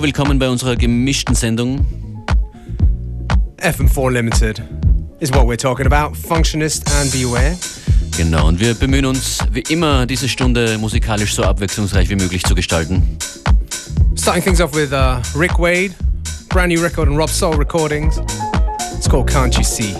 Hallo, willkommen bei unserer gemischten Sendung. FM4 Limited is what we're talking about. Functionist and Beware. Genau, und wir bemühen uns, wie immer, diese Stunde musikalisch so abwechslungsreich wie möglich zu gestalten. Starting things off with uh, Rick Wade, brand new record on Rob Soul Recordings. It's called Can't You See?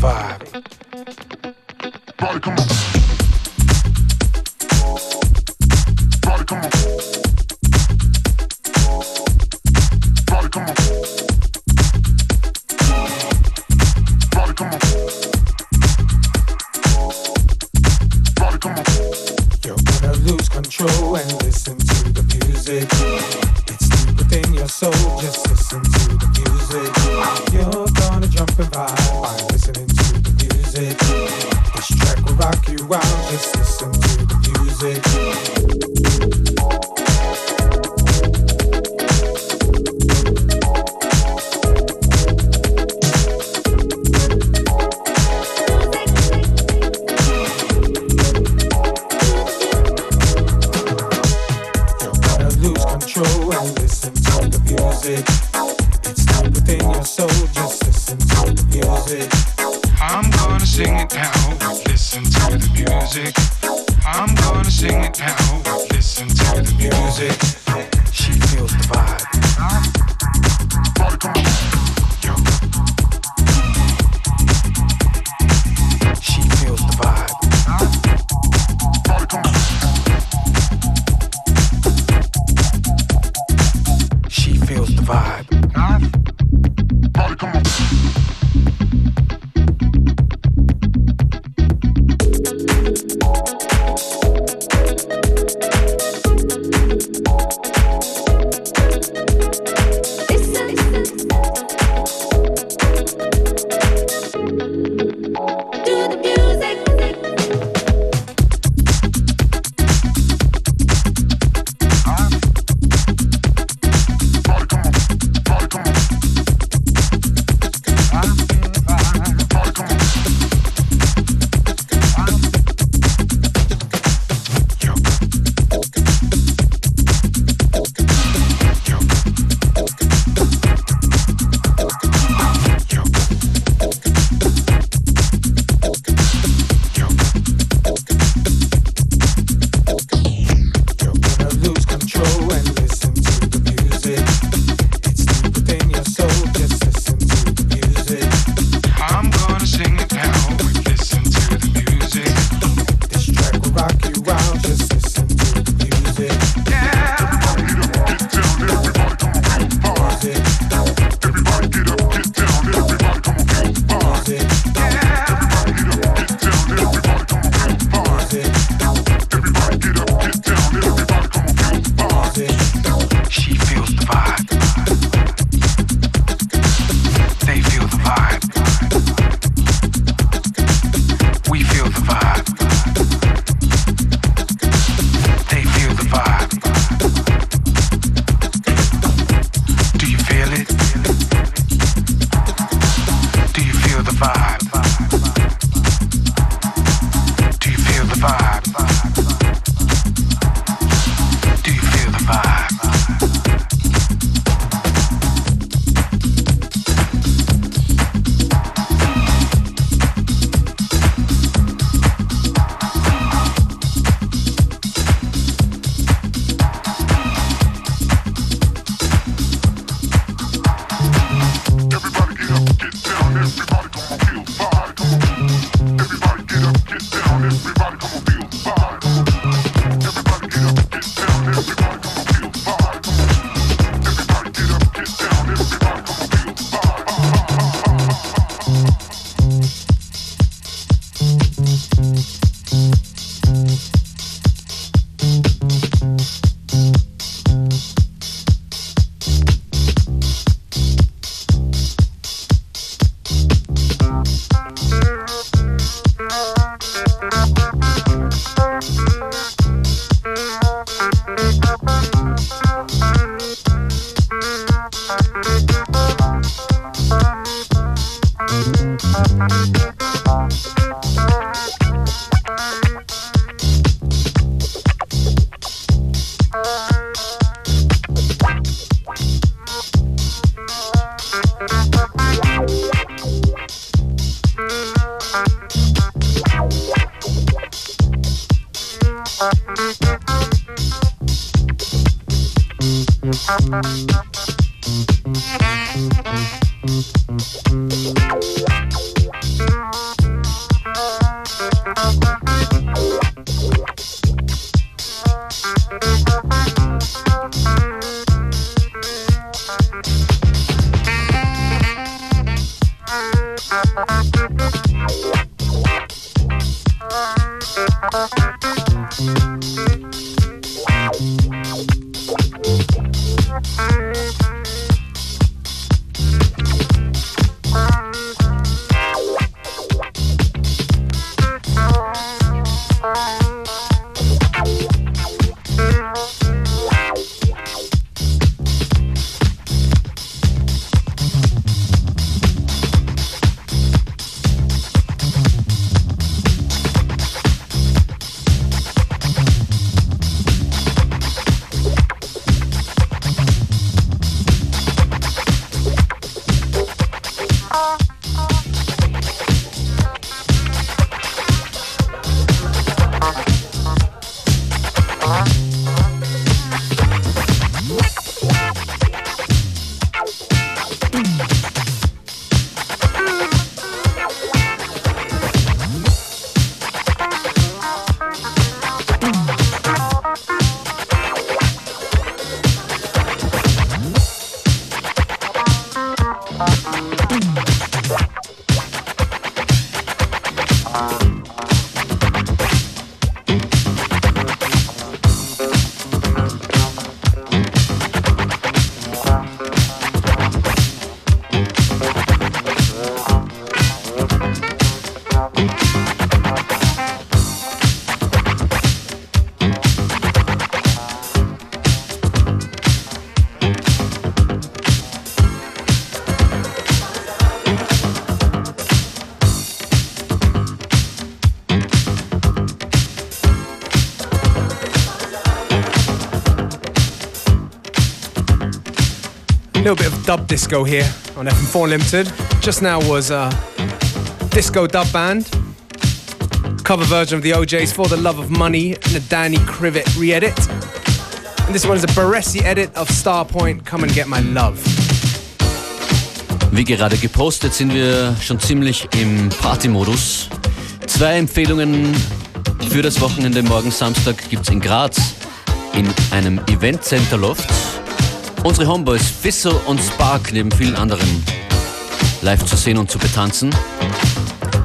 vibe. Body, come on. Little bit of dub disco here on FM4 Limited. Just now was a disco dub band. Cover version of the O'Jays For the Love of Money and a Danny Krivit re-edit. And this one is a Baresi edit of Starpoint Come and Get My Love. Wie gerade gepostet sind wir schon ziemlich im Party-Modus. Zwei Empfehlungen für das Wochenende morgen Samstag gibt es in Graz in einem Event Center Loft. Unsere Homeboys Fissel und Spark neben vielen anderen live zu sehen und zu betanzen.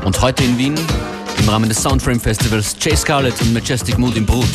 Und heute in Wien im Rahmen des Soundframe Festivals Jay Scarlett und Majestic Mood im Brut.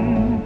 home.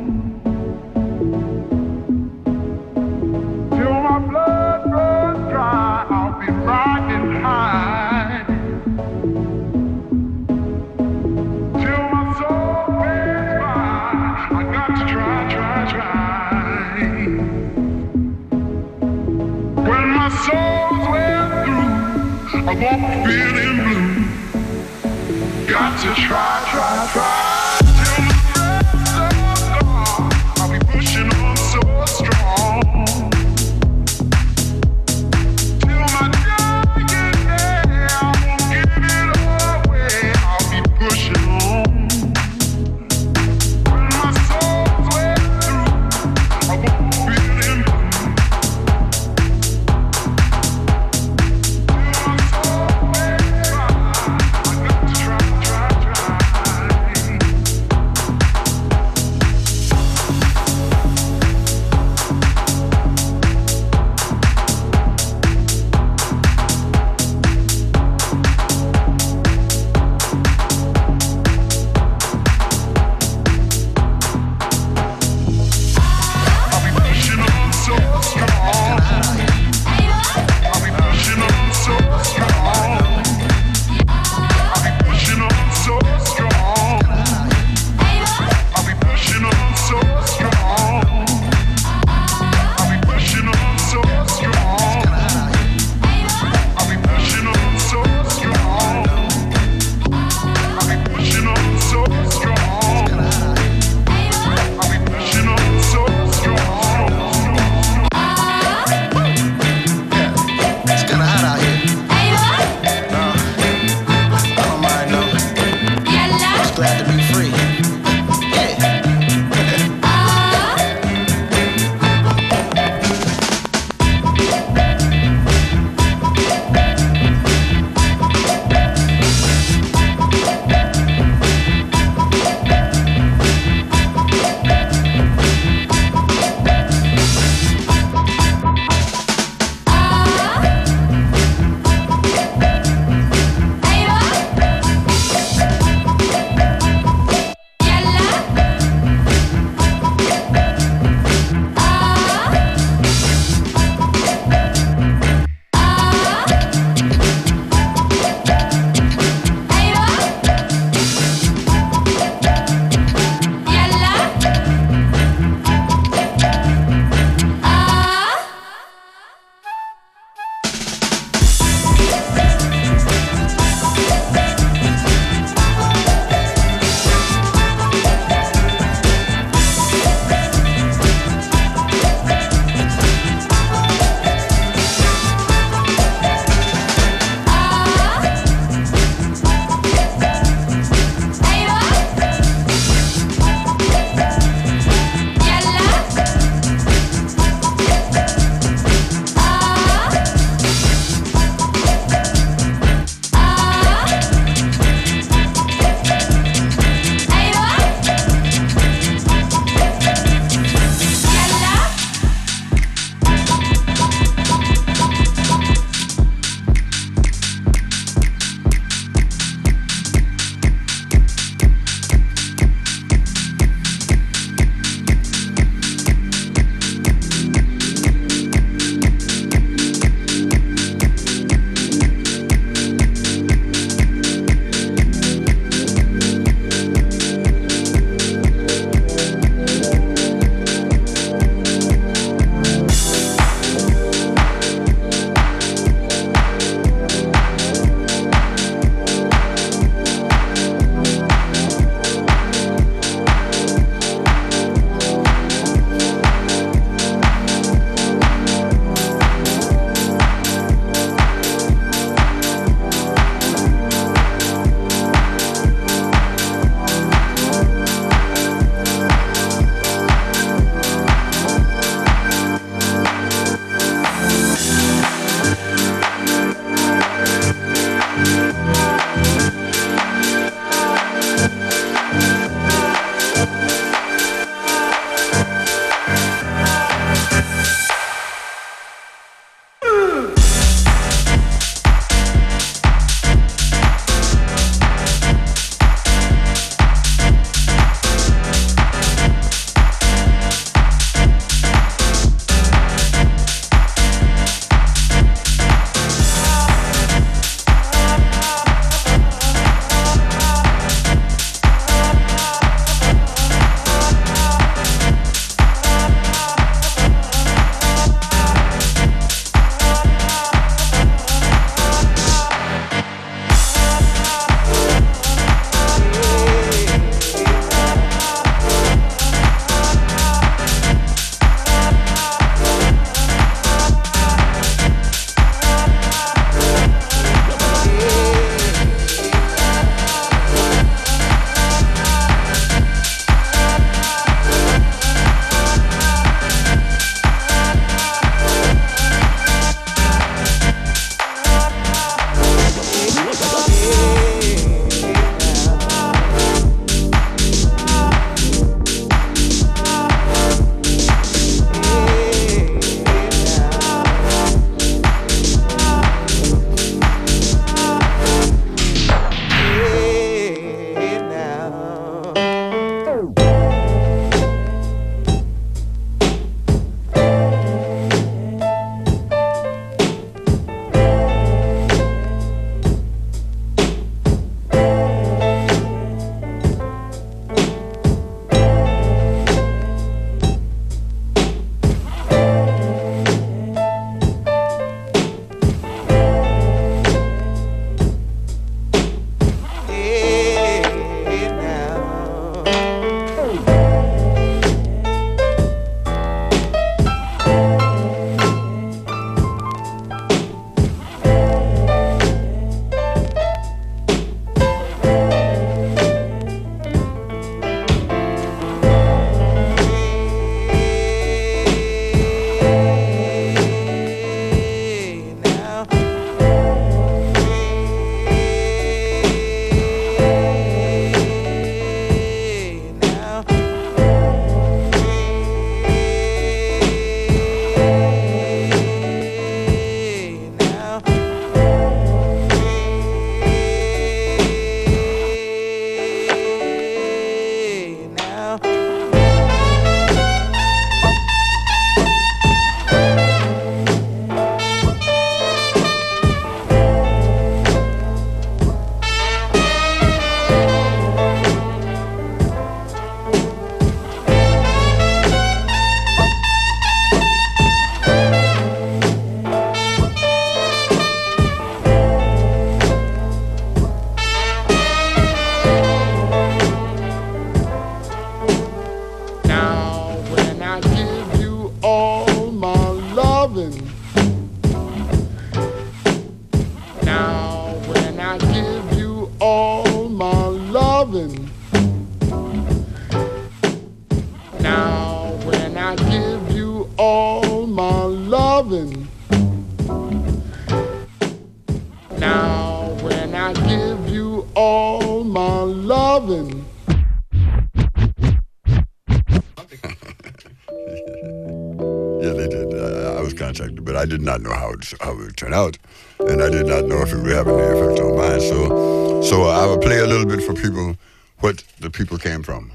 Turn out, and I did not know if it would have any effect on mine. So, so I will play a little bit for people what the people came from,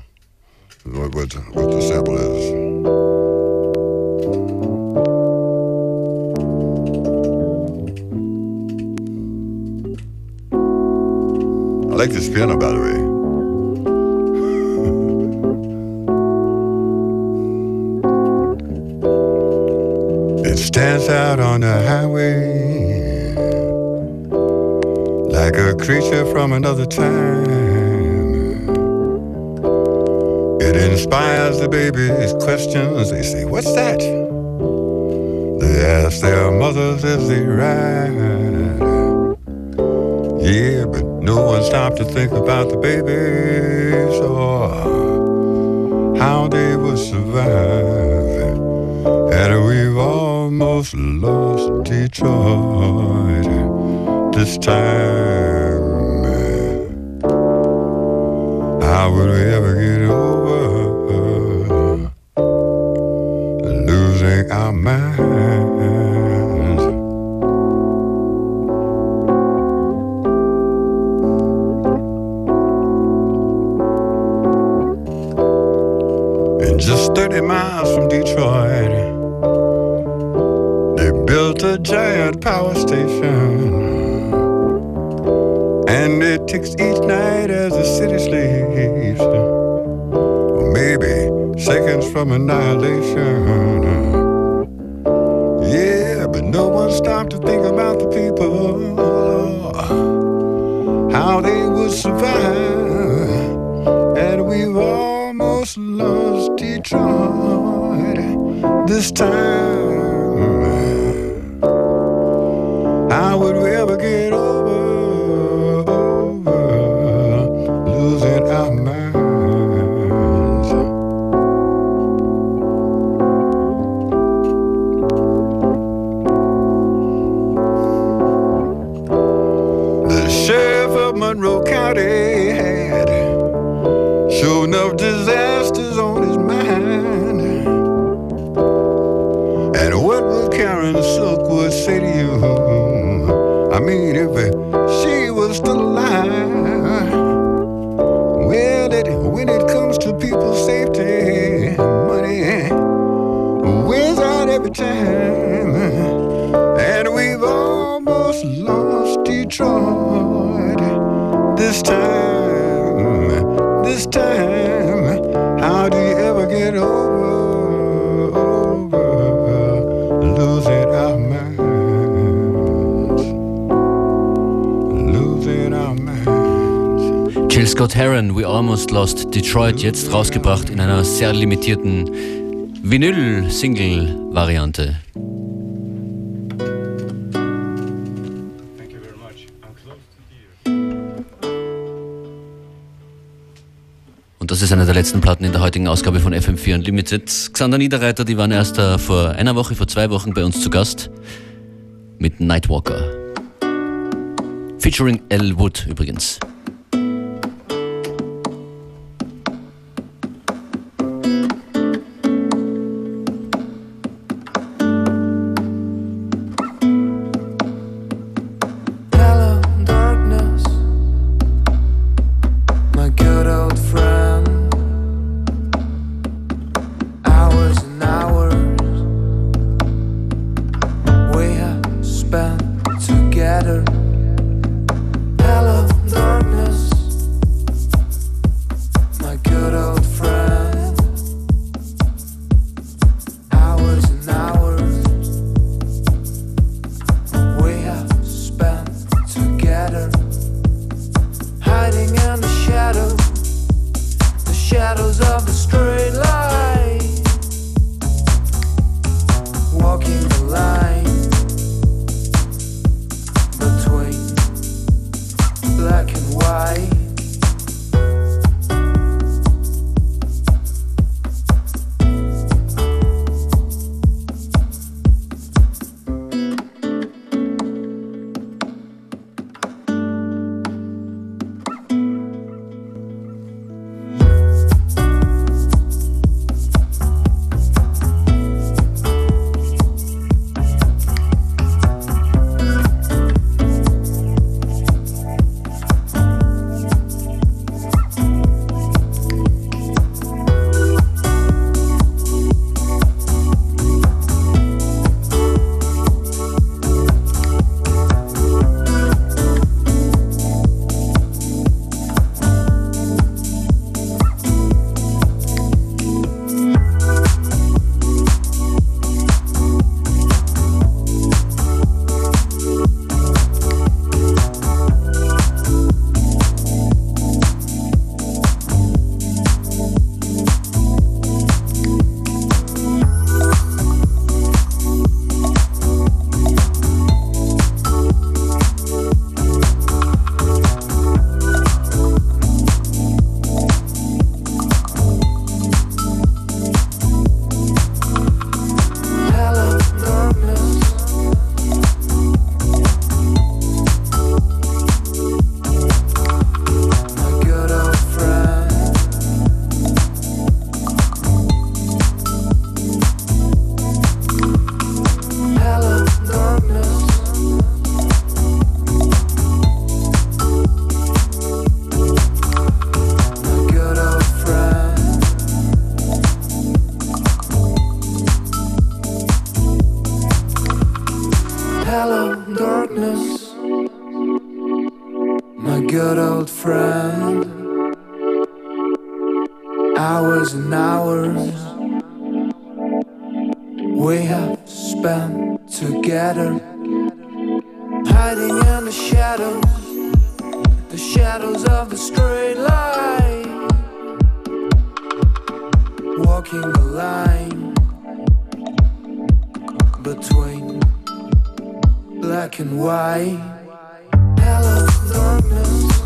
what what, what the sample is. I like this piano, by the way. Out on the highway like a creature from another time. It inspires the babies' questions. They say, What's that? They ask their mothers as they ride. Yeah, but no one stopped to think about the babies or how they would survive. And we've almost lost Detroit this time. Eh, How would we ever get over losing our minds? From annihilation. Yeah, but no one stopped to think about the people. How they would survive. And we've almost lost Detroit this time. How would we ever get Detroit, jetzt rausgebracht in einer sehr limitierten Vinyl-Single-Variante. Und das ist eine der letzten Platten in der heutigen Ausgabe von FM4 Unlimited. Xander Niederreiter, die waren erst vor einer Woche, vor zwei Wochen bei uns zu Gast mit Nightwalker. Featuring L. Wood übrigens. Line between black and white. Hello, darkness.